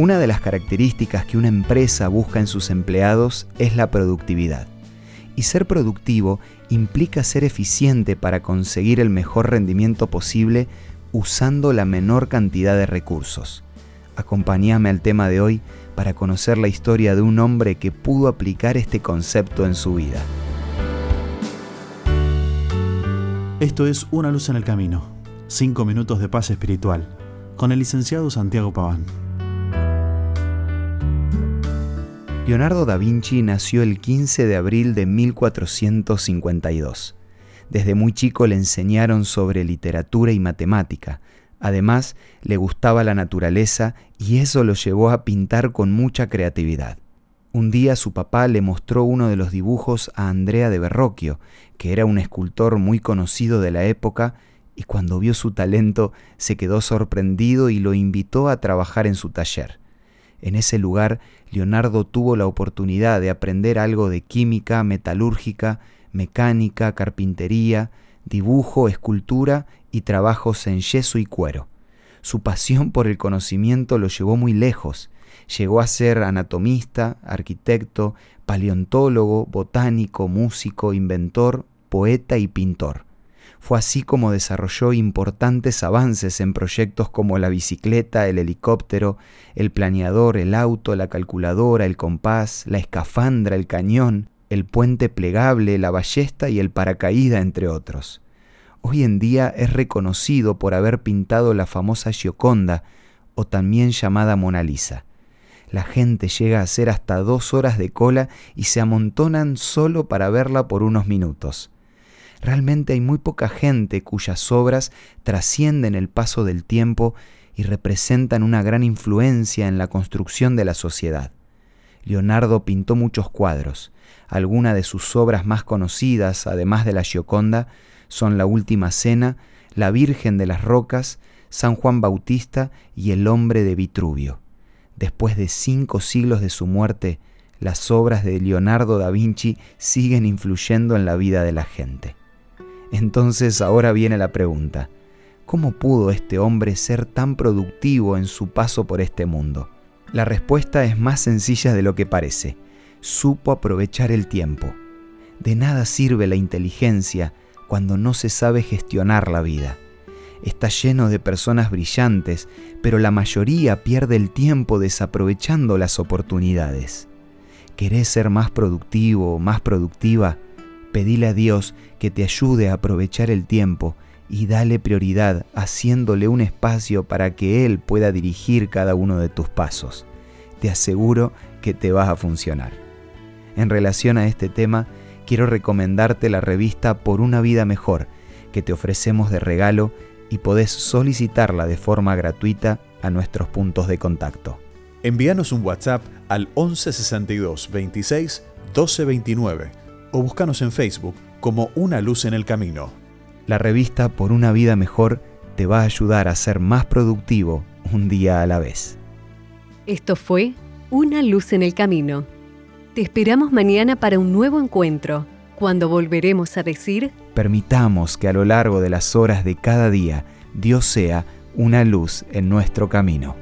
Una de las características que una empresa busca en sus empleados es la productividad. Y ser productivo implica ser eficiente para conseguir el mejor rendimiento posible usando la menor cantidad de recursos. Acompáñame al tema de hoy para conocer la historia de un hombre que pudo aplicar este concepto en su vida. Esto es Una luz en el camino, cinco minutos de paz espiritual, con el licenciado Santiago Paván. Leonardo da Vinci nació el 15 de abril de 1452. Desde muy chico le enseñaron sobre literatura y matemática. Además, le gustaba la naturaleza y eso lo llevó a pintar con mucha creatividad. Un día su papá le mostró uno de los dibujos a Andrea de Verrocchio, que era un escultor muy conocido de la época, y cuando vio su talento se quedó sorprendido y lo invitó a trabajar en su taller. En ese lugar, Leonardo tuvo la oportunidad de aprender algo de química, metalúrgica, mecánica, carpintería, dibujo, escultura y trabajos en yeso y cuero. Su pasión por el conocimiento lo llevó muy lejos. Llegó a ser anatomista, arquitecto, paleontólogo, botánico, músico, inventor, poeta y pintor. Fue así como desarrolló importantes avances en proyectos como la bicicleta, el helicóptero, el planeador, el auto, la calculadora, el compás, la escafandra, el cañón, el puente plegable, la ballesta y el paracaída, entre otros. Hoy en día es reconocido por haber pintado la famosa Gioconda, o también llamada Mona Lisa. La gente llega a hacer hasta dos horas de cola y se amontonan solo para verla por unos minutos. Realmente hay muy poca gente cuyas obras trascienden el paso del tiempo y representan una gran influencia en la construcción de la sociedad. Leonardo pintó muchos cuadros. Algunas de sus obras más conocidas, además de la Gioconda, son La Última Cena, La Virgen de las Rocas, San Juan Bautista y El Hombre de Vitruvio. Después de cinco siglos de su muerte, las obras de Leonardo da Vinci siguen influyendo en la vida de la gente. Entonces ahora viene la pregunta, ¿cómo pudo este hombre ser tan productivo en su paso por este mundo? La respuesta es más sencilla de lo que parece. Supo aprovechar el tiempo. De nada sirve la inteligencia cuando no se sabe gestionar la vida. Está lleno de personas brillantes, pero la mayoría pierde el tiempo desaprovechando las oportunidades. ¿Querés ser más productivo o más productiva? Pedile a Dios que te ayude a aprovechar el tiempo y dale prioridad haciéndole un espacio para que Él pueda dirigir cada uno de tus pasos. Te aseguro que te vas a funcionar. En relación a este tema, quiero recomendarte la revista Por una vida mejor, que te ofrecemos de regalo y podés solicitarla de forma gratuita a nuestros puntos de contacto. Envíanos un WhatsApp al 1162 26 1229 o búscanos en Facebook como Una Luz en el Camino. La revista Por una vida mejor te va a ayudar a ser más productivo un día a la vez. Esto fue Una Luz en el Camino. Te esperamos mañana para un nuevo encuentro, cuando volveremos a decir... Permitamos que a lo largo de las horas de cada día Dios sea una luz en nuestro camino.